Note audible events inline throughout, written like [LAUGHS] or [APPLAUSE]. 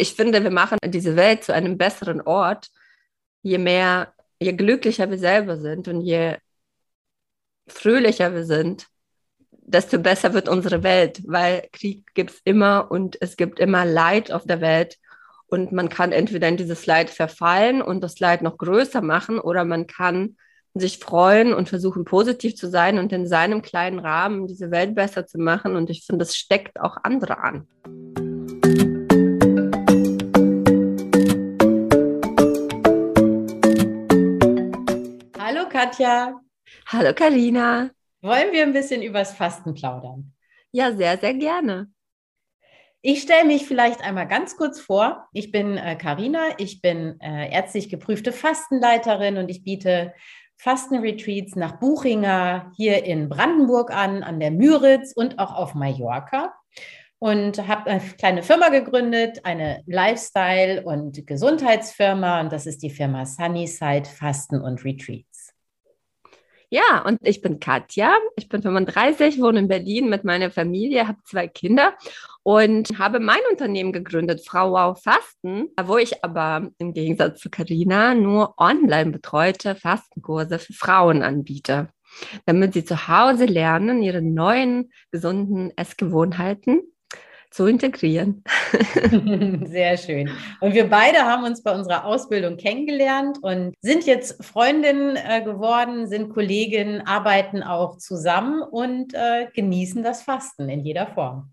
ich finde, wir machen diese Welt zu einem besseren Ort, je mehr, je glücklicher wir selber sind und je fröhlicher wir sind, desto besser wird unsere Welt, weil Krieg gibt es immer und es gibt immer Leid auf der Welt. Und man kann entweder in dieses Leid verfallen und das Leid noch größer machen oder man kann sich freuen und versuchen positiv zu sein und in seinem kleinen Rahmen diese Welt besser zu machen. Und ich finde, das steckt auch andere an. Katja. Hallo Karina. Wollen wir ein bisschen übers Fasten plaudern? Ja, sehr, sehr gerne. Ich stelle mich vielleicht einmal ganz kurz vor. Ich bin Karina, äh, ich bin äh, ärztlich geprüfte Fastenleiterin und ich biete Fastenretreats nach Buchinger hier in Brandenburg an, an der Müritz und auch auf Mallorca. Und habe eine kleine Firma gegründet, eine Lifestyle- und Gesundheitsfirma. Und das ist die Firma Sunnyside Fasten und Retreat. Ja, und ich bin Katja, ich bin 35, wohne in Berlin mit meiner Familie, habe zwei Kinder und habe mein Unternehmen gegründet, Frau Wow Fasten, wo ich aber im Gegensatz zu Carina nur online betreute Fastenkurse für Frauen anbiete, damit sie zu Hause lernen, ihre neuen gesunden Essgewohnheiten zu integrieren. [LAUGHS] [LAUGHS] Sehr schön. Und wir beide haben uns bei unserer Ausbildung kennengelernt und sind jetzt Freundinnen äh, geworden, sind Kolleginnen, arbeiten auch zusammen und äh, genießen das Fasten in jeder Form.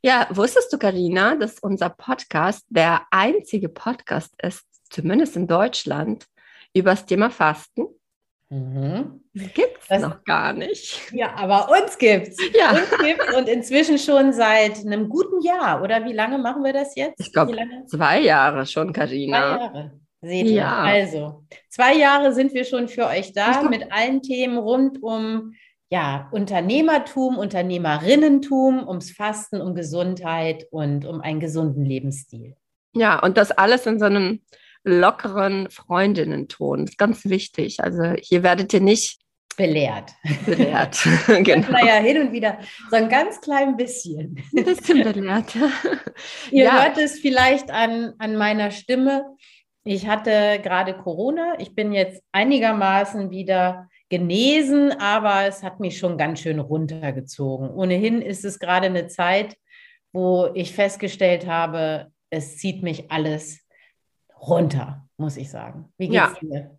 Ja, wusstest du, Karina, dass unser Podcast der einzige Podcast ist, zumindest in Deutschland, über das Thema Fasten? Mhm. Gibt es noch gar nicht. Ja, aber uns gibt's. Ja. Uns gibt's und inzwischen schon seit einem guten Jahr. Oder wie lange machen wir das jetzt? Ich glaube, zwei Jahre schon, Karina. Zwei Jahre. Seht ihr? Ja. Also, zwei Jahre sind wir schon für euch da glaub, mit allen Themen rund um ja, Unternehmertum, Unternehmerinnentum, ums Fasten, um Gesundheit und um einen gesunden Lebensstil. Ja, und das alles in so einem lockeren Freundinnenton. Das ist ganz wichtig. Also hier werdet ihr nicht belehrt. Belehrt, [LAUGHS] [LAUGHS] genau. Naja, hin und wieder so ein ganz klein bisschen. Ein bisschen belehrt. [LAUGHS] ihr ja. hört es vielleicht an, an meiner Stimme. Ich hatte gerade Corona. Ich bin jetzt einigermaßen wieder genesen, aber es hat mich schon ganz schön runtergezogen. Ohnehin ist es gerade eine Zeit, wo ich festgestellt habe, es zieht mich alles runter, muss ich sagen. Wie geht's ja. dir?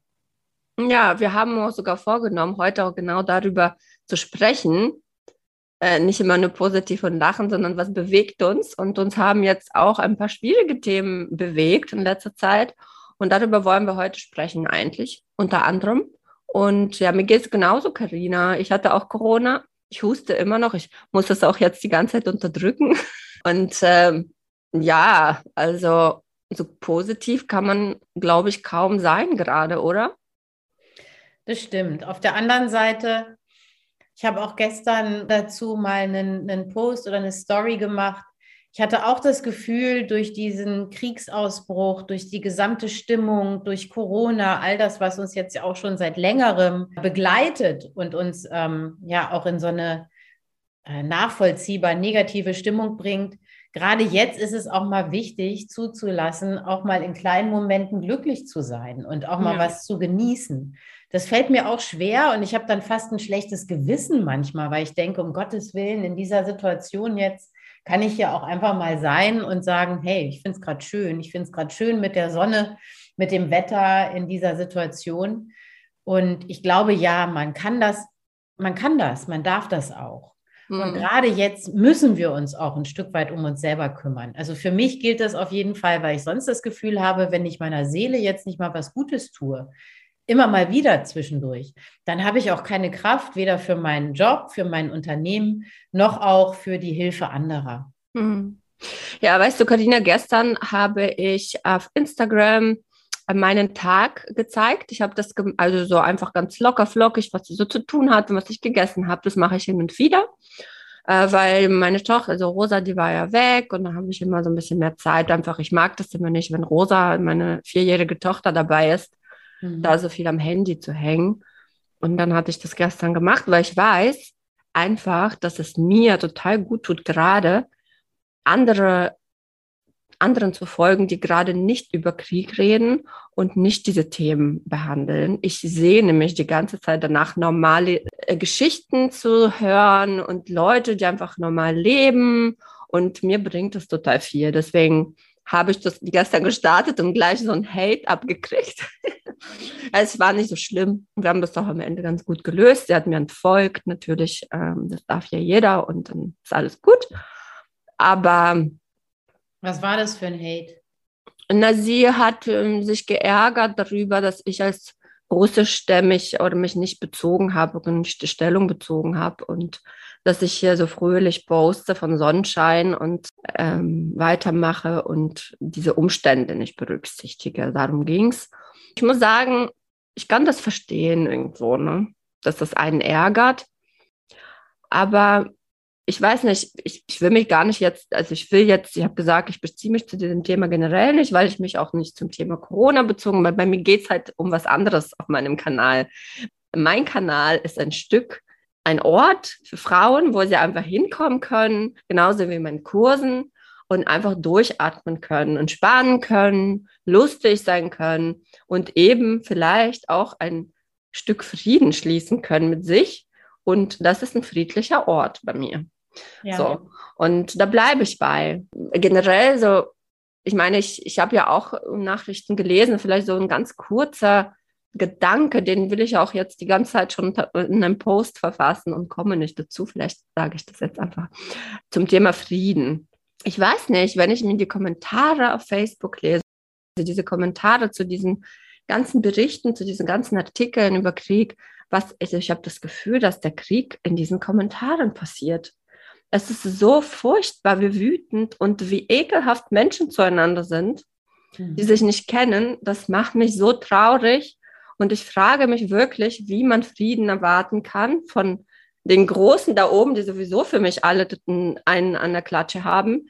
Ja, wir haben uns sogar vorgenommen, heute auch genau darüber zu sprechen. Äh, nicht immer nur positiv und lachen, sondern was bewegt uns. Und uns haben jetzt auch ein paar schwierige Themen bewegt in letzter Zeit. Und darüber wollen wir heute sprechen, eigentlich, unter anderem. Und ja, mir geht es genauso, Karina. Ich hatte auch Corona. Ich huste immer noch. Ich muss das auch jetzt die ganze Zeit unterdrücken. [LAUGHS] Und ähm, ja, also so positiv kann man, glaube ich, kaum sein gerade, oder? Das stimmt. Auf der anderen Seite, ich habe auch gestern dazu mal einen, einen Post oder eine Story gemacht. Ich hatte auch das Gefühl, durch diesen Kriegsausbruch, durch die gesamte Stimmung, durch Corona, all das, was uns jetzt ja auch schon seit längerem begleitet und uns ähm, ja auch in so eine äh, nachvollziehbar negative Stimmung bringt, gerade jetzt ist es auch mal wichtig zuzulassen, auch mal in kleinen Momenten glücklich zu sein und auch mal ja. was zu genießen. Das fällt mir auch schwer und ich habe dann fast ein schlechtes Gewissen manchmal, weil ich denke, um Gottes Willen, in dieser Situation jetzt kann ich ja auch einfach mal sein und sagen, hey, ich finde es gerade schön, ich finde es gerade schön mit der Sonne, mit dem Wetter in dieser Situation. Und ich glaube, ja, man kann das, man kann das, man darf das auch. Und mhm. gerade jetzt müssen wir uns auch ein Stück weit um uns selber kümmern. Also für mich gilt das auf jeden Fall, weil ich sonst das Gefühl habe, wenn ich meiner Seele jetzt nicht mal was Gutes tue, immer mal wieder zwischendurch, dann habe ich auch keine Kraft, weder für meinen Job, für mein Unternehmen, noch auch für die Hilfe anderer. Mhm. Ja, weißt du, Karina, gestern habe ich auf Instagram meinen Tag gezeigt. Ich habe das also so einfach ganz locker flockig, was ich so zu tun hatte, was ich gegessen habe. Das mache ich hin und wieder, äh, weil meine Tochter, also Rosa, die war ja weg und da habe ich immer so ein bisschen mehr Zeit. Einfach, ich mag das immer nicht, wenn Rosa, meine vierjährige Tochter dabei ist, mhm. da so viel am Handy zu hängen. Und dann hatte ich das gestern gemacht, weil ich weiß einfach, dass es mir total gut tut, gerade andere anderen zu folgen, die gerade nicht über Krieg reden und nicht diese Themen behandeln. Ich sehe nämlich die ganze Zeit danach, normale äh, Geschichten zu hören und Leute, die einfach normal leben. Und mir bringt das total viel. Deswegen habe ich das gestern gestartet und gleich so ein Hate abgekriegt. [LAUGHS] es war nicht so schlimm. Wir haben das doch am Ende ganz gut gelöst. Sie hat mir entfolgt, natürlich, ähm, das darf ja jeder und dann ist alles gut. Aber. Was war das für ein Hate? Na, sie hat ähm, sich geärgert darüber, dass ich als russischstämmig oder mich nicht bezogen habe und nicht die Stellung bezogen habe und dass ich hier so fröhlich poste von Sonnenschein und ähm, weitermache und diese Umstände nicht berücksichtige. Darum ging es. Ich muss sagen, ich kann das verstehen irgendwo, ne? dass das einen ärgert. Aber ich weiß nicht, ich, ich will mich gar nicht jetzt, also ich will jetzt, ich habe gesagt, ich beziehe mich zu diesem Thema generell nicht, weil ich mich auch nicht zum Thema Corona bezogen, weil bei mir geht es halt um was anderes auf meinem Kanal. Mein Kanal ist ein Stück, ein Ort für Frauen, wo sie einfach hinkommen können, genauso wie in meinen Kursen und einfach durchatmen können, entspannen können, lustig sein können und eben vielleicht auch ein Stück Frieden schließen können mit sich. Und das ist ein friedlicher Ort bei mir. Ja. So. Und da bleibe ich bei. Generell so, ich meine, ich, ich habe ja auch Nachrichten gelesen, vielleicht so ein ganz kurzer Gedanke, den will ich auch jetzt die ganze Zeit schon in einem Post verfassen und komme nicht dazu. Vielleicht sage ich das jetzt einfach zum Thema Frieden. Ich weiß nicht, wenn ich mir die Kommentare auf Facebook lese, also diese Kommentare zu diesen ganzen Berichten, zu diesen ganzen Artikeln über Krieg, was also ich habe das Gefühl, dass der Krieg in diesen Kommentaren passiert. Es ist so furchtbar, wie wütend und wie ekelhaft Menschen zueinander sind, mhm. die sich nicht kennen. Das macht mich so traurig. Und ich frage mich wirklich, wie man Frieden erwarten kann von den Großen da oben, die sowieso für mich alle einen an der Klatsche haben,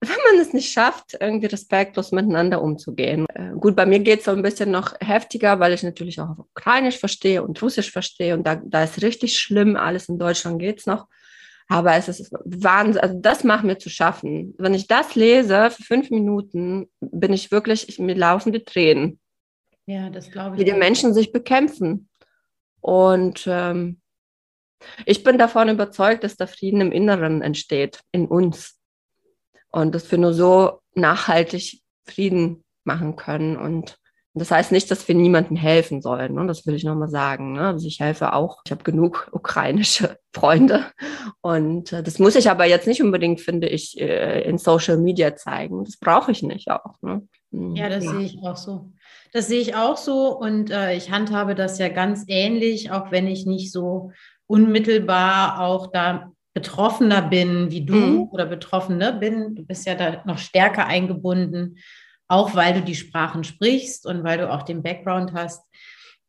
wenn man es nicht schafft, irgendwie respektlos miteinander umzugehen. Äh, gut, bei mir geht es so ein bisschen noch heftiger, weil ich natürlich auch Ukrainisch verstehe und Russisch verstehe und da, da ist richtig schlimm, alles in Deutschland geht es noch. Aber es ist Wahnsinn, also das macht mir zu schaffen. Wenn ich das lese für fünf Minuten, bin ich wirklich, ich, mir laufen die Tränen. Ja, das glaube ich. Wie die Menschen sich bekämpfen. Und ähm, ich bin davon überzeugt, dass der Frieden im Inneren entsteht, in uns. Und dass wir nur so nachhaltig Frieden machen können. Und das heißt nicht, dass wir niemandem helfen sollen. Ne? Das will ich nochmal sagen. Ne? Also ich helfe auch. Ich habe genug [LAUGHS] ukrainische Freunde. Und äh, das muss ich aber jetzt nicht unbedingt, finde ich, äh, in Social Media zeigen. Das brauche ich nicht auch. Ne? Hm, ja, das ja. sehe ich auch so. Das sehe ich auch so. Und äh, ich handhabe das ja ganz ähnlich, auch wenn ich nicht so unmittelbar auch da Betroffener bin wie du mhm. oder Betroffene bin. Du bist ja da noch stärker eingebunden auch weil du die Sprachen sprichst und weil du auch den Background hast.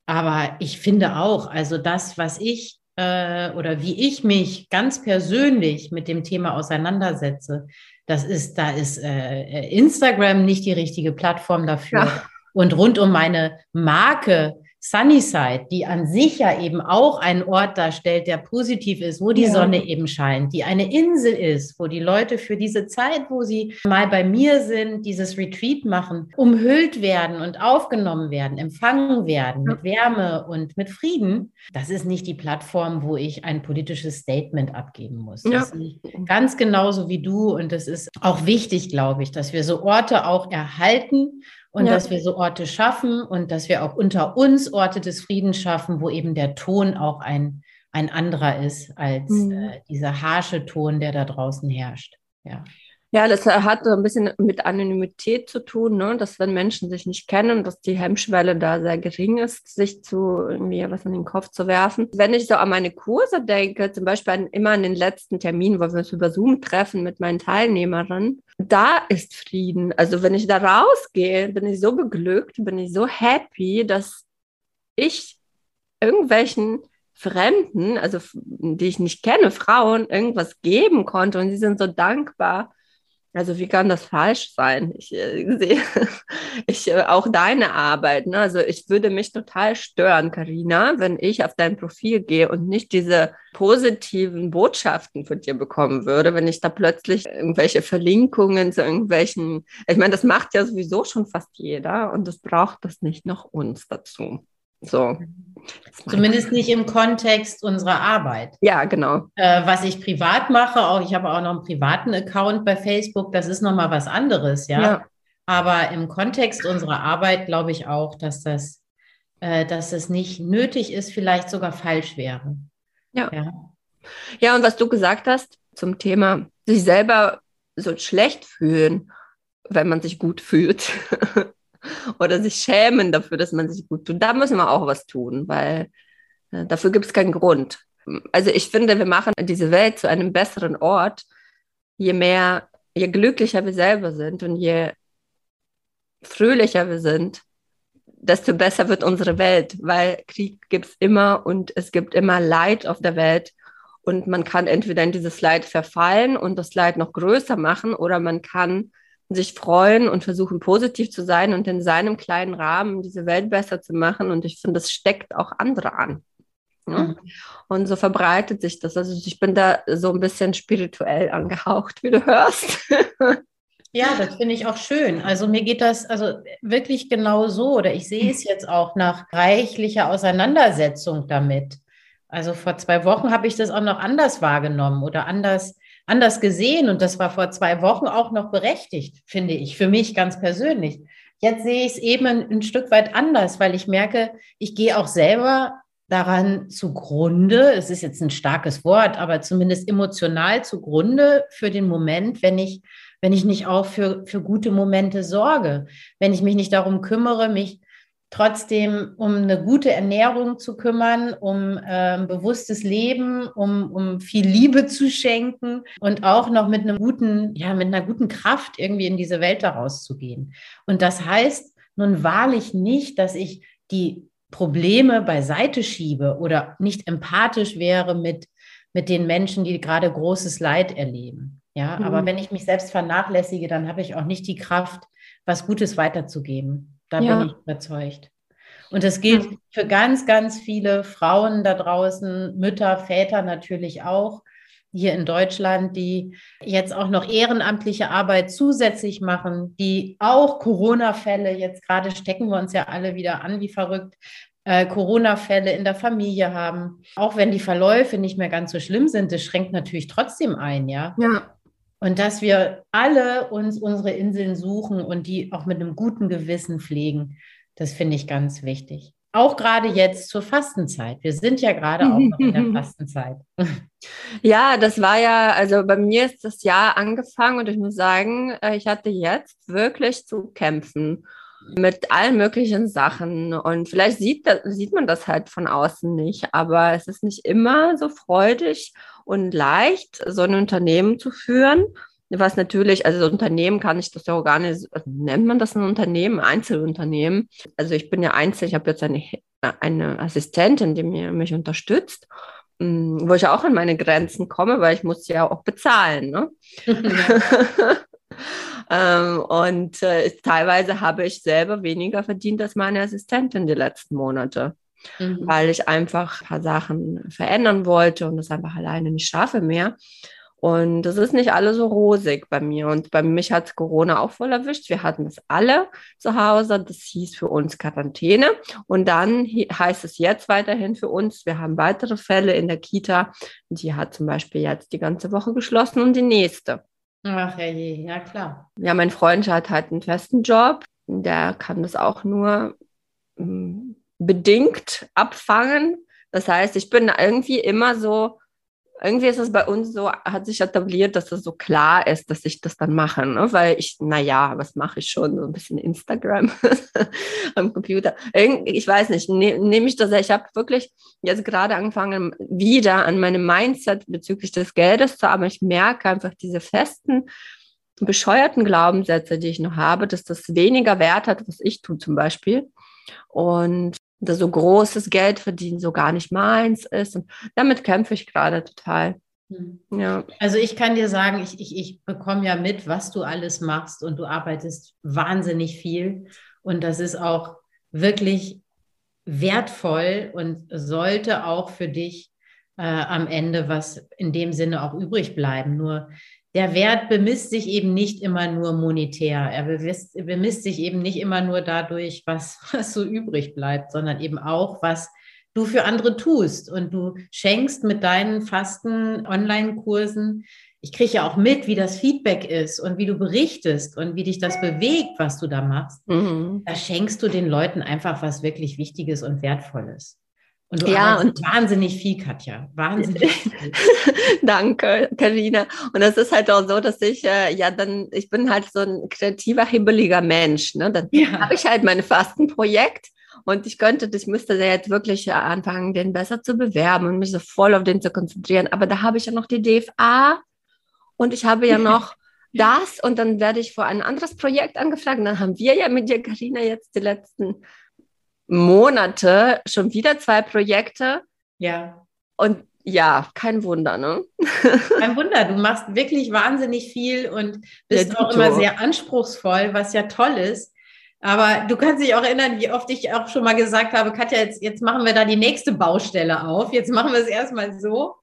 Aber ich finde auch, also das, was ich äh, oder wie ich mich ganz persönlich mit dem Thema auseinandersetze, das ist, da ist äh, Instagram nicht die richtige Plattform dafür. Ja. Und rund um meine Marke Sunnyside, die an sich ja eben auch einen Ort darstellt, der positiv ist, wo die ja. Sonne eben scheint, die eine Insel ist, wo die Leute für diese Zeit, wo sie mal bei mir sind, dieses Retreat machen, umhüllt werden und aufgenommen werden, empfangen werden mit Wärme und mit Frieden. Das ist nicht die Plattform, wo ich ein politisches Statement abgeben muss. Ja. Das ist ganz genauso wie du und das ist auch wichtig, glaube ich, dass wir so Orte auch erhalten und ja. dass wir so Orte schaffen und dass wir auch unter uns Orte des Friedens schaffen, wo eben der Ton auch ein, ein anderer ist als mhm. äh, dieser harsche Ton, der da draußen herrscht. Ja. Ja, das hat so ein bisschen mit Anonymität zu tun, ne? dass wenn Menschen sich nicht kennen, dass die Hemmschwelle da sehr gering ist, sich zu irgendwie was in den Kopf zu werfen. Wenn ich so an meine Kurse denke, zum Beispiel an, immer an den letzten Termin, wo wir uns über Zoom treffen mit meinen Teilnehmerinnen, da ist Frieden. Also wenn ich da rausgehe, bin ich so beglückt, bin ich so happy, dass ich irgendwelchen Fremden, also die ich nicht kenne, Frauen, irgendwas geben konnte und sie sind so dankbar Also wie kann das falsch sein? Ich äh, [LAUGHS] sehe ich, äh, auch deine Arbeit. Ne? Also ich würde mich total stören, Karina, wenn ich auf dein Profil gehe und nicht diese positiven Botschaften von dir bekommen würde, wenn ich da plötzlich irgendwelche Verlinkungen zu irgendwelchen, ich meine, das macht ja sowieso schon fast jeder und das braucht das nicht noch uns dazu. So. Zumindest nicht im Kontext unserer Arbeit. Ja, genau. Äh, was ich privat mache, auch ich habe auch noch einen privaten Account bei Facebook, das ist nochmal was anderes, ja? ja. Aber im Kontext unserer Arbeit glaube ich auch, dass das, äh, dass das nicht nötig ist, vielleicht sogar falsch wäre. Ja. ja. Ja, und was du gesagt hast zum Thema sich selber so schlecht fühlen, wenn man sich gut fühlt. [LAUGHS] oder sich schämen dafür, dass man sich gut tut. Da müssen wir auch was tun, weil äh, dafür gibt es keinen Grund. Also ich finde, wir machen diese Welt zu einem besseren Ort, je mehr, je glücklicher wir selber sind und je fröhlicher wir sind, desto besser wird unsere Welt, weil Krieg gibt es immer und es gibt immer Leid auf der Welt. Und man kann entweder in dieses Leid verfallen und das Leid noch größer machen oder man kann sich freuen und versuchen positiv zu sein und in seinem kleinen Rahmen diese Welt besser zu machen. Und ich finde, das steckt auch andere an. Ja? Mhm. Und so verbreitet sich das. Also ich bin da so ein bisschen spirituell angehaucht, wie du hörst. [LAUGHS] Ja, das finde ich auch schön. Also mir geht das also wirklich genau so oder ich sehe es jetzt auch nach reichlicher Auseinandersetzung damit. Also vor zwei Wochen habe ich das auch noch anders wahrgenommen oder anders anders gesehen und das war vor zwei Wochen auch noch berechtigt, finde ich, für mich ganz persönlich. Jetzt sehe ich es eben ein, ein Stück weit anders, weil ich merke, ich gehe auch selber daran zugrunde, es ist jetzt ein starkes Wort, aber zumindest emotional zugrunde für den Moment, wenn ich, wenn ich nicht auch für, für gute Momente sorge, wenn ich mich nicht darum kümmere, mich trotzdem um eine gute Ernährung zu kümmern, um äh, bewusstes Leben, um, um viel Liebe zu schenken und auch noch mit einem guten, ja, mit einer guten Kraft irgendwie in diese Welt daraus zu gehen. Und das heißt nun wahrlich nicht, dass ich die Probleme beiseite schiebe oder nicht empathisch wäre mit, mit den Menschen, die gerade großes Leid erleben. Ja, mhm. aber wenn ich mich selbst vernachlässige, dann habe ich auch nicht die Kraft, was Gutes weiterzugeben. Da ja. bin ich überzeugt. Und das gilt ja. für ganz, ganz viele Frauen da draußen, Mütter, Väter natürlich auch, hier in Deutschland, die jetzt auch noch ehrenamtliche Arbeit zusätzlich machen, die auch Corona-Fälle, jetzt gerade stecken wir uns ja alle wieder an wie verrückt, äh, Corona-Fälle in der Familie haben. Auch wenn die Verläufe nicht mehr ganz so schlimm sind, das schränkt natürlich trotzdem ein, ja. Ja. Und dass wir alle uns unsere Inseln suchen und die auch mit einem guten Gewissen pflegen, das finde ich ganz wichtig. Auch gerade jetzt zur Fastenzeit. Wir sind ja gerade auch noch in der [LAUGHS] Fastenzeit. Ja, das war ja, also bei mir ist das Jahr angefangen und ich muss sagen, äh, ich hatte jetzt wirklich zu kämpfen mit allen möglichen Sachen. Und vielleicht sieht, das, sieht man das halt von außen nicht, aber es ist nicht immer so freudig und leicht, so ein Unternehmen zu führen. Was natürlich, also so Unternehmen kann ich das ja auch gar nicht, also nennt man das ein Unternehmen, Einzelunternehmen. Also ich bin ja Einzel, ich habe jetzt eine, eine Assistentin, die mir, mich unterstützt mm, wo ich auch an meine Grenzen komme, weil ich muss ja auch bezahlen. Ne? [LAUGHS] [LAUGHS] ähm, und äh, teilweise habe ich selber weniger verdient als meine Assistentin die letzten Monate mhm. weil ich einfach ein paar Sachen verändern wollte und das einfach alleine nicht schaffe mehr. Und das ist nicht alles so rosig bei mir. Und bei mich hat Corona auch voll erwischt. Wir hatten es alle zu Hause. Das hieß für uns Quarantäne. Und dann heißt es jetzt weiterhin für uns, wir haben weitere Fälle in der Kita. Die hat zum Beispiel jetzt die ganze Woche geschlossen und die nächste. Ach ja, ja klar. Ja, mein Freund hat halt einen festen Job. Der kann das auch nur mm, bedingt abfangen. Das heißt, ich bin irgendwie immer so, irgendwie ist es bei uns so, hat sich etabliert, dass es so klar ist, dass ich das dann mache, ne? weil ich, naja, was mache ich schon? So ein bisschen Instagram [LAUGHS] am Computer. Ich weiß nicht, ne, nehme ich das, ich habe wirklich jetzt gerade angefangen, wieder an meinem Mindset bezüglich des Geldes zu arbeiten. Ich merke einfach diese festen, bescheuerten Glaubenssätze, die ich noch habe, dass das weniger Wert hat, was ich tue zum Beispiel. Und so großes Geld verdienen so gar nicht meins ist. Und damit kämpfe ich gerade total. Hm. Ja. Also ich kann dir sagen, ich, ich, ich bekomme ja mit, was du alles machst und du arbeitest wahnsinnig viel. Und das ist auch wirklich wertvoll und sollte auch für dich äh, am Ende was in dem Sinne auch übrig bleiben. Nur der Wert bemisst sich eben nicht immer nur monetär. Er bemisst, bemisst sich eben nicht immer nur dadurch, was, [LAUGHS] was so übrig bleibt, sondern eben auch, was du für andere tust. Und du schenkst mit deinen fasten Online-Kursen, ich kriege ja auch mit, wie das Feedback ist und wie du berichtest und wie dich das bewegt, was du da machst. Mhm. Da schenkst du den Leuten einfach was wirklich Wichtiges und Wertvolles. Und du ja, und wahnsinnig viel, Katja. Wahnsinnig [LAUGHS] viel. Danke, Karina. Und es ist halt auch so, dass ich äh, ja dann, ich bin halt so ein kreativer, hibbeliger Mensch. Ne? Dann ja. habe ich halt mein Fastenprojekt und ich könnte, ich müsste jetzt wirklich anfangen, den besser zu bewerben und mich so voll auf den zu konzentrieren. Aber da habe ich ja noch die DFA und ich habe ja [LAUGHS] noch das und dann werde ich vor ein anderes Projekt angefragt. Und dann haben wir ja mit dir, Karina, jetzt die letzten Monate schon wieder zwei Projekte. Ja. Und ja, kein Wunder, ne? [LAUGHS] Kein Wunder, du machst wirklich wahnsinnig viel und bist ja, auch immer sehr anspruchsvoll, was ja toll ist. Aber du kannst dich auch erinnern, wie oft ich auch schon mal gesagt habe, Katja, jetzt, jetzt machen wir da die nächste Baustelle auf. Jetzt machen wir es erstmal so.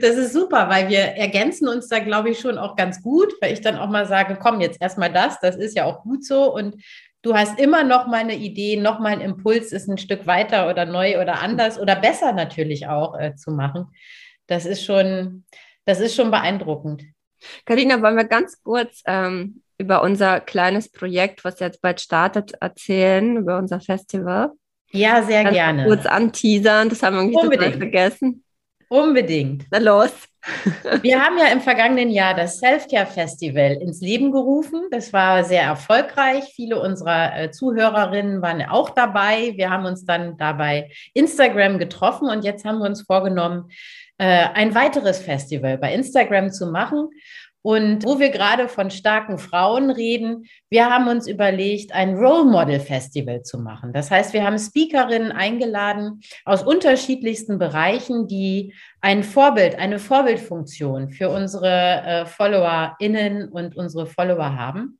Das ist super, weil wir ergänzen uns da, glaube ich, schon auch ganz gut, weil ich dann auch mal sage, komm, jetzt erstmal das, das ist ja auch gut so. Und du hast immer noch mal eine Idee, noch mal ein Impuls, ist ein Stück weiter oder neu oder anders oder besser natürlich auch äh, zu machen. Das ist schon, das ist schon beeindruckend. Karina, wollen wir ganz kurz ähm, über unser kleines Projekt, was jetzt bald startet, erzählen, über unser Festival? Ja, sehr Ganz gerne. Kurz anteasern, das haben wir irgendwie vergessen. Unbedingt. Na los. [LAUGHS] Wir haben ja im vergangenen Jahr das Selfcare Festival ins Leben gerufen. Das war sehr erfolgreich. Viele unserer äh, Zuhörerinnen waren auch dabei. Wir haben uns dann dabei Instagram getroffen und jetzt haben wir uns vorgenommen, äh, ein weiteres Festival bei Instagram zu machen. Und wo wir gerade von starken Frauen reden, wir haben uns überlegt, ein Role Model Festival zu machen. Das heißt, wir haben Speakerinnen eingeladen aus unterschiedlichsten Bereichen, die ein Vorbild, eine Vorbildfunktion für unsere äh, FollowerInnen und unsere Follower haben.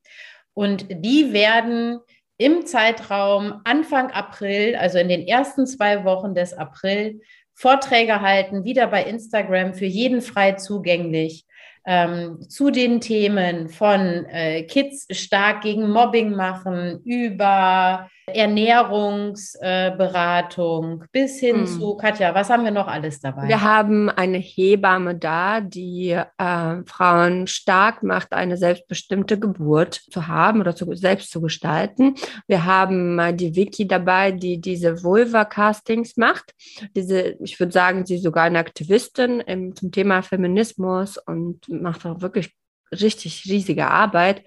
Und die werden im Zeitraum Anfang April, also in den ersten zwei Wochen des April, Vorträge halten, wieder bei Instagram für jeden frei zugänglich ähm, zu den Themen von äh, Kids stark gegen Mobbing machen, über Ernährungsberatung äh, bis hin hm. zu, Katja, was haben wir noch alles dabei? Wir haben eine Hebamme da, die äh, Frauen stark macht, eine selbstbestimmte Geburt zu haben oder zu, selbst zu gestalten. Wir haben äh, die Vicky dabei, die diese Vulva-Castings macht. Diese, ich würde sagen, sie ist sogar eine Aktivistin im, zum Thema Feminismus und macht auch wirklich richtig riesige Arbeit.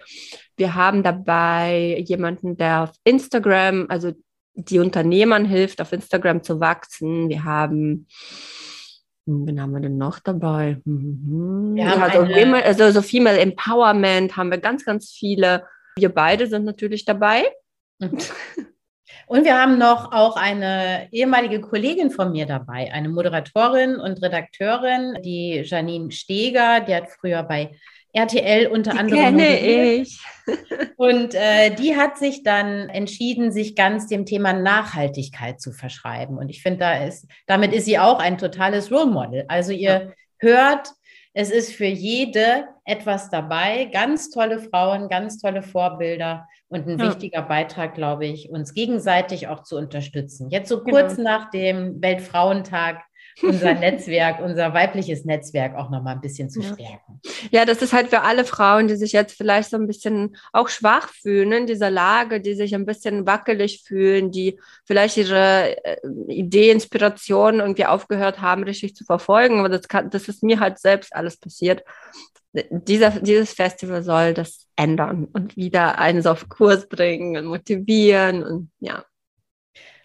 Wir haben dabei jemanden, der auf Instagram, also die Unternehmern hilft, auf Instagram zu wachsen. Wir haben, hm, wen haben wir denn noch dabei? Mhm. Wir haben also, eine... also so Female Empowerment haben wir ganz, ganz viele. Wir beide sind natürlich dabei. Mhm. [LAUGHS] Und wir haben noch auch eine ehemalige Kollegin von mir dabei, eine Moderatorin und Redakteurin, die Janine Steger, die hat früher bei RTL unter die anderem. Kenne ich. [LAUGHS] Und äh, die hat sich dann entschieden, sich ganz dem Thema Nachhaltigkeit zu verschreiben. Und ich finde, da ist, damit ist sie auch ein totales Role Model. Also ihr ja. hört, es ist für jede etwas dabei. Ganz tolle Frauen, ganz tolle Vorbilder und ein ja. wichtiger Beitrag, glaube ich, uns gegenseitig auch zu unterstützen. Jetzt so kurz genau. nach dem Weltfrauentag unser [LAUGHS] Netzwerk, unser weibliches Netzwerk auch noch mal ein bisschen zu stärken. Ja, das ist halt für alle Frauen, die sich jetzt vielleicht so ein bisschen auch schwach fühlen in dieser Lage, die sich ein bisschen wackelig fühlen, die vielleicht ihre äh, Idee, Inspiration irgendwie aufgehört haben, richtig zu verfolgen. Aber das, kann, das ist mir halt selbst alles passiert dieser, dieses Festival soll das ändern und wieder einen auf Kurs bringen und motivieren und ja.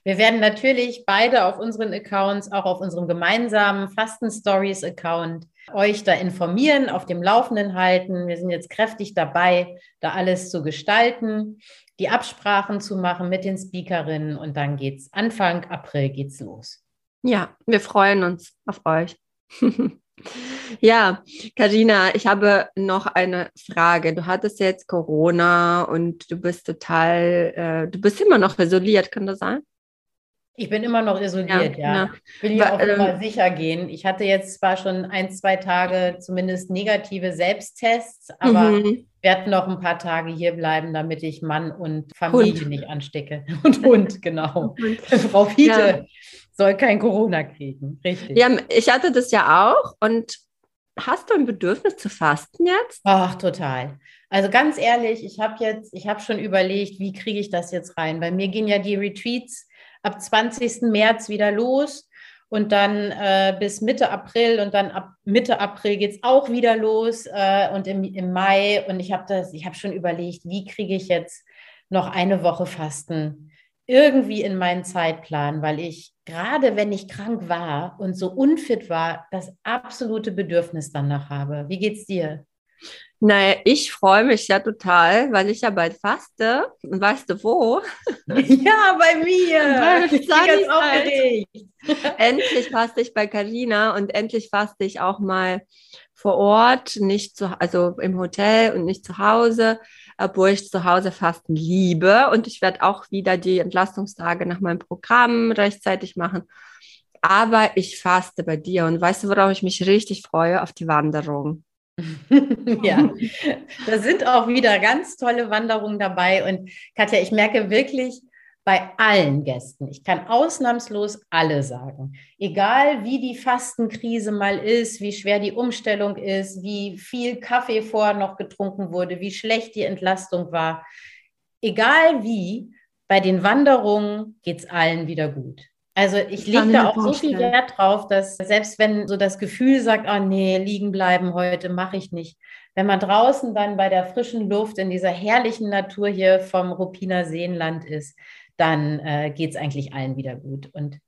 Wir werden natürlich beide auf unseren Accounts, auch auf unserem gemeinsamen Fasten Stories Account, euch da informieren, auf dem Laufenden halten. Wir sind jetzt kräftig dabei, da alles zu gestalten, die Absprachen zu machen mit den Speakerinnen und dann geht's Anfang April geht's los. Ja, wir freuen uns auf euch. [LAUGHS] Ja, Karina, ich habe noch eine Frage. Du hattest jetzt Corona und du bist total, äh, du bist immer noch isoliert, kann das sein? Ich bin immer noch isoliert, ja. ja. Will ja auch ähm, immer sicher gehen. Ich hatte jetzt zwar schon ein, zwei Tage zumindest negative Selbsttests, aber mhm. werde noch ein paar Tage hier bleiben, damit ich Mann und Familie Hund. nicht anstecke. [LAUGHS] Und Hund, genau. [LAUGHS] Und. Frau Fiete ja. Soll kein Corona kriegen. Richtig. Ja, ich hatte das ja auch. Und hast du ein Bedürfnis zu fasten jetzt? Ach, total. Also ganz ehrlich, ich habe jetzt, ich habe schon überlegt, wie kriege ich das jetzt rein? Bei mir gehen ja die Retreats ab 20. März wieder los und dann äh, bis Mitte April und dann ab Mitte April geht es auch wieder los äh, und im, im Mai. Und ich habe das, ich habe schon überlegt, wie kriege ich jetzt noch eine Woche Fasten irgendwie in meinen Zeitplan, weil ich gerade wenn ich krank war und so unfit war, das absolute Bedürfnis danach habe. Wie geht's dir? Naja, ich freue mich ja total, weil ich ja bald faste. Und weißt du wo? [LAUGHS] Ja, bei mir. [LAUGHS] ich bin ganz aufgeregt. [LAUGHS] endlich faste ich bei Karina und endlich faste ich auch mal vor Ort, nicht zu, also im Hotel und nicht zu Hause, obwohl ich zu Hause fasten liebe. Und ich werde auch wieder die Entlastungstage nach meinem Programm rechtzeitig machen. Aber ich faste bei dir und weißt du, worauf ich mich richtig freue? Auf die Wanderung. [LAUGHS] ja, da sind auch wieder ganz tolle Wanderungen dabei. Und Katja, ich merke wirklich bei allen Gästen, ich kann ausnahmslos alle sagen, egal wie die Fastenkrise mal ist, wie schwer die Umstellung ist, wie viel Kaffee vorher noch getrunken wurde, wie schlecht die Entlastung war, egal wie, bei den Wanderungen geht es allen wieder gut. Also ich lege da auch so viel Wert drauf, dass selbst wenn so das Gefühl sagt, oh nee, liegen bleiben heute, mache ich nicht. Wenn man draußen dann bei der frischen Luft in dieser herrlichen Natur hier vom Ruppiner Seenland ist, dann äh, geht es eigentlich allen wieder gut. Und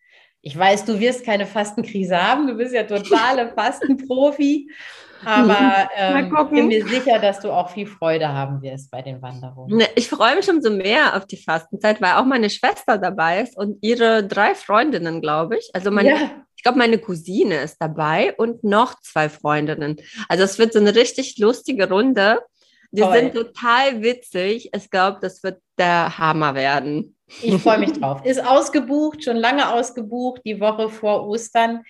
ich weiß, du wirst keine Fastenkrise haben, du bist ja totale [LAUGHS] Fastenprofi. Aber ähm, ich bin mir sicher, dass du auch viel Freude haben wirst bei den Wanderungen. Ne, ich freue mich umso mehr auf die Fastenzeit, weil auch meine Schwester dabei ist und ihre drei Freundinnen, glaube ich. Also meine, ja. ich glaube, meine Cousine ist dabei und noch zwei Freundinnen. Also es wird so eine richtig lustige Runde. Die Toll. sind total witzig. Ich glaube, das wird der Hammer werden. Ich freue mich drauf. [LAUGHS] Ist ausgebucht, schon lange ausgebucht, die Woche vor Ostern.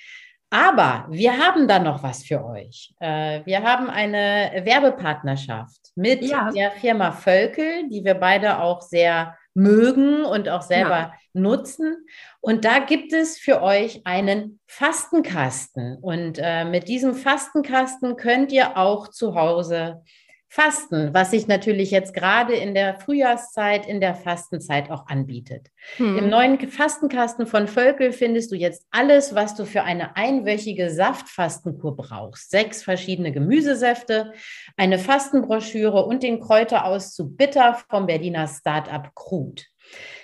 Aber wir haben da noch was für euch. Äh, wir haben eine Werbepartnerschaft mit ja. der Firma Völkel, die wir beide auch sehr mögen und auch selber ja. nutzen. Und da gibt es für euch einen Fastenkasten. Und äh, mit diesem Fastenkasten könnt ihr auch zu Hause Fasten, was sich natürlich jetzt gerade in der Frühjahrszeit, in der Fastenzeit auch anbietet. Hm. Im neuen Fastenkasten von Völkel findest du jetzt alles, was du für eine einwöchige Saftfastenkur brauchst. Sechs verschiedene Gemüsesäfte, eine Fastenbroschüre und den Kräuterauszug Bitter vom Berliner Startup Krut.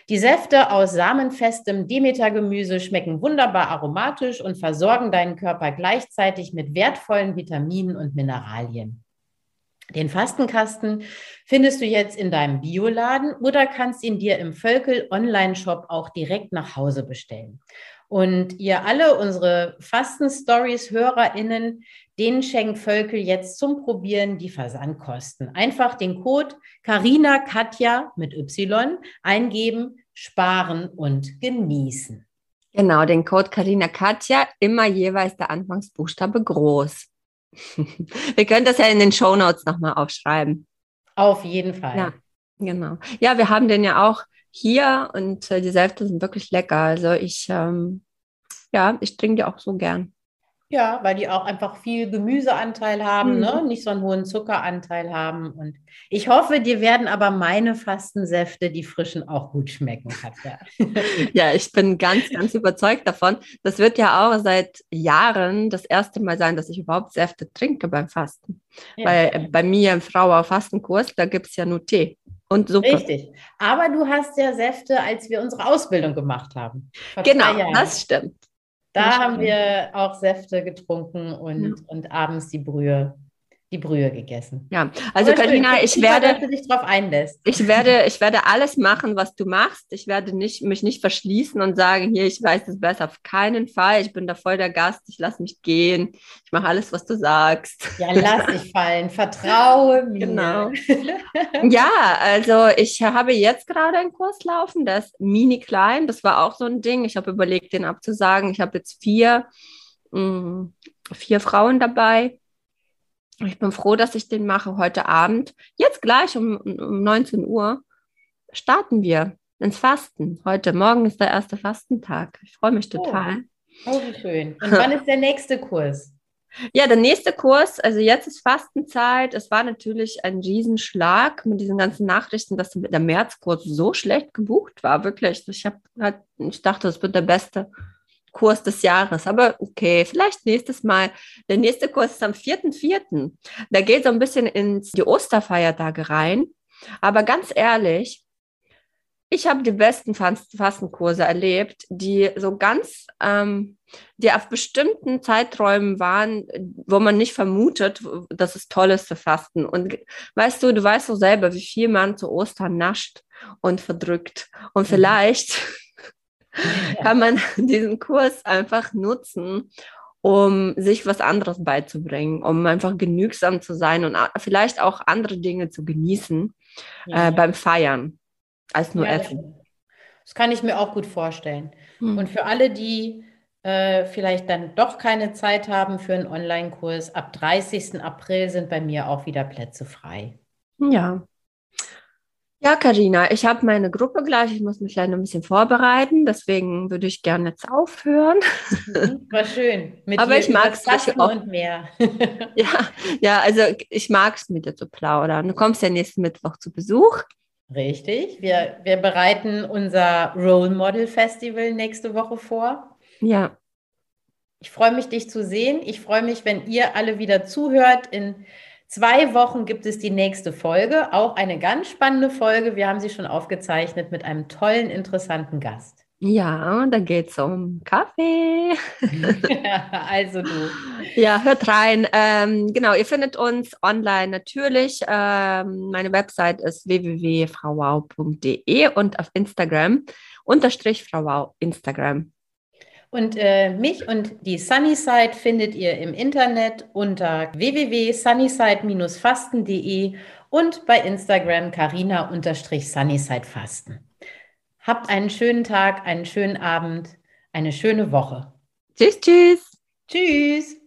Die Säfte aus samenfestem Demetergemüse schmecken wunderbar aromatisch und versorgen deinen Körper gleichzeitig mit wertvollen Vitaminen und Mineralien. Den Fastenkasten findest du jetzt in deinem Bioladen oder kannst ihn dir im Völkel Online-Shop auch direkt nach Hause bestellen. Und ihr alle, unsere Fasten-Stories-HörerInnen, denen schenkt Völkel jetzt zum Probieren die Versandkosten. Einfach den Code Carina Katja mit Y eingeben, sparen und genießen. Genau, den Code Carina Katja, immer jeweils der Anfangsbuchstabe groß. Wir können das ja in den Show Notes nochmal aufschreiben. Auf jeden Fall. Ja, genau. Ja, wir haben den ja auch hier und äh, die Säfte sind wirklich lecker. Also ich, ähm, ja, ich trinke die auch so gern. Ja, weil die auch einfach viel Gemüseanteil haben, ne? mhm. ne? nicht so einen hohen Zuckeranteil haben. Und ich hoffe, dir werden aber meine Fastensäfte, die frischen, auch gut schmecken, Katja. [LAUGHS] ja, ich bin ganz, ganz überzeugt davon. Das wird ja auch seit Jahren das erste Mal sein, dass ich überhaupt Säfte trinke beim Fasten. Ja. Weil äh, bei mir im Frauer Fastenkurs, da gibt es ja nur Tee. Und Suppe. Richtig. Aber du hast ja Säfte, als wir unsere Ausbildung gemacht haben. Genau, das stimmt. Da haben wir auch Säfte getrunken und, ja. und abends die Brühe. Die Brühe gegessen. Ja, also Karina, ich werde, dass du dich drauf einlässt. ich werde, ich werde alles machen, was du machst. Ich werde nicht, mich nicht verschließen und sagen, hier, ich weiß es besser. Auf keinen Fall. Ich bin da voll der Gast. Ich lasse mich gehen. Ich mache alles, was du sagst. Ja, lass dich fallen. Vertraue mir. Genau. [LAUGHS] ja, also ich habe jetzt gerade einen Kurs laufen, der ist mini klein. Das war auch so ein Ding. Ich habe überlegt, den abzusagen. Ich habe jetzt vier, mh, mm, vier Frauen dabei ich bin froh, dass ich den mache heute Abend. Jetzt gleich um, um 19 Uhr starten wir ins Fasten. Heute Morgen ist der erste Fastentag. Ich freue mich total. Oh, oh wie schön. Und wann ist der nächste Kurs? [LAUGHS] Ja, der nächste Kurs, also jetzt ist Fastenzeit. Es war natürlich ein Riesenschlag mit diesen ganzen Nachrichten, dass der Märzkurs so schlecht gebucht war. Wirklich. Ich, hab, ich dachte, es wird der beste Kurs des Jahres. Aber okay, vielleicht nächstes Mal. Der nächste Kurs ist am 4.4. Da geht so ein bisschen ins die Osterfeiertage rein. Aber ganz ehrlich, ich habe die besten Fastenkurse erlebt, die so ganz, ähm, die auf bestimmten Zeiträumen waren, wo man nicht vermutet, dass es toll ist zu fasten. Und weißt du, du weißt doch selber, wie viel man zu Ostern nascht und verdrückt. Und mhm. vielleicht [LAUGHS] kann man [LAUGHS] diesen Kurs einfach nutzen, um sich was anderes beizubringen, um einfach genügsam zu sein und vielleicht auch andere Dinge zu genießen ja. äh, beim Feiern als nur ja, Essen. Das kann ich mir auch gut vorstellen. Hm. Und für alle, die äh, vielleicht dann doch keine Zeit haben für einen Online-Kurs, ab 30. April sind bei mir auch wieder Plätze frei. Ja, ja, Karina, ich habe meine Gruppe gleich. Ich muss mich leider ein bisschen vorbereiten. Deswegen würde ich gerne jetzt aufhören. Mhm, war schön. Mit Aber ich mag es auch. und mehr. [LAUGHS] ja, ja, also ich mag es mit dir zu plaudern. Du kommst ja nächsten Mittwoch zu Besuch. Richtig. Wir, wir bereiten unser Role Model Festival nächste Woche vor. Ja. Ich freue mich, dich zu sehen. Ich freue mich, wenn ihr alle wieder zuhört in zwei Wochen gibt es die nächste Folge, auch eine ganz spannende Folge. Wir haben sie schon aufgezeichnet mit einem tollen, interessanten Gast. Ja, da geht es um Kaffee. [LAUGHS] [LAUGHS] also du. Ja, hört rein. Ähm, genau, ihr findet uns online natürlich. Ähm, meine Website ist www.frauwau.de und auf Instagram unterstrich Frauwau Instagram. Und äh, mich und die Sunnyside findet ihr im Internet unter www.sunnyside-fasten.de und bei Instagram carina-sunnyside-fasten. Habt einen schönen Tag, einen schönen Abend, eine schöne Woche. Tschüss, tschüss. Tschüss.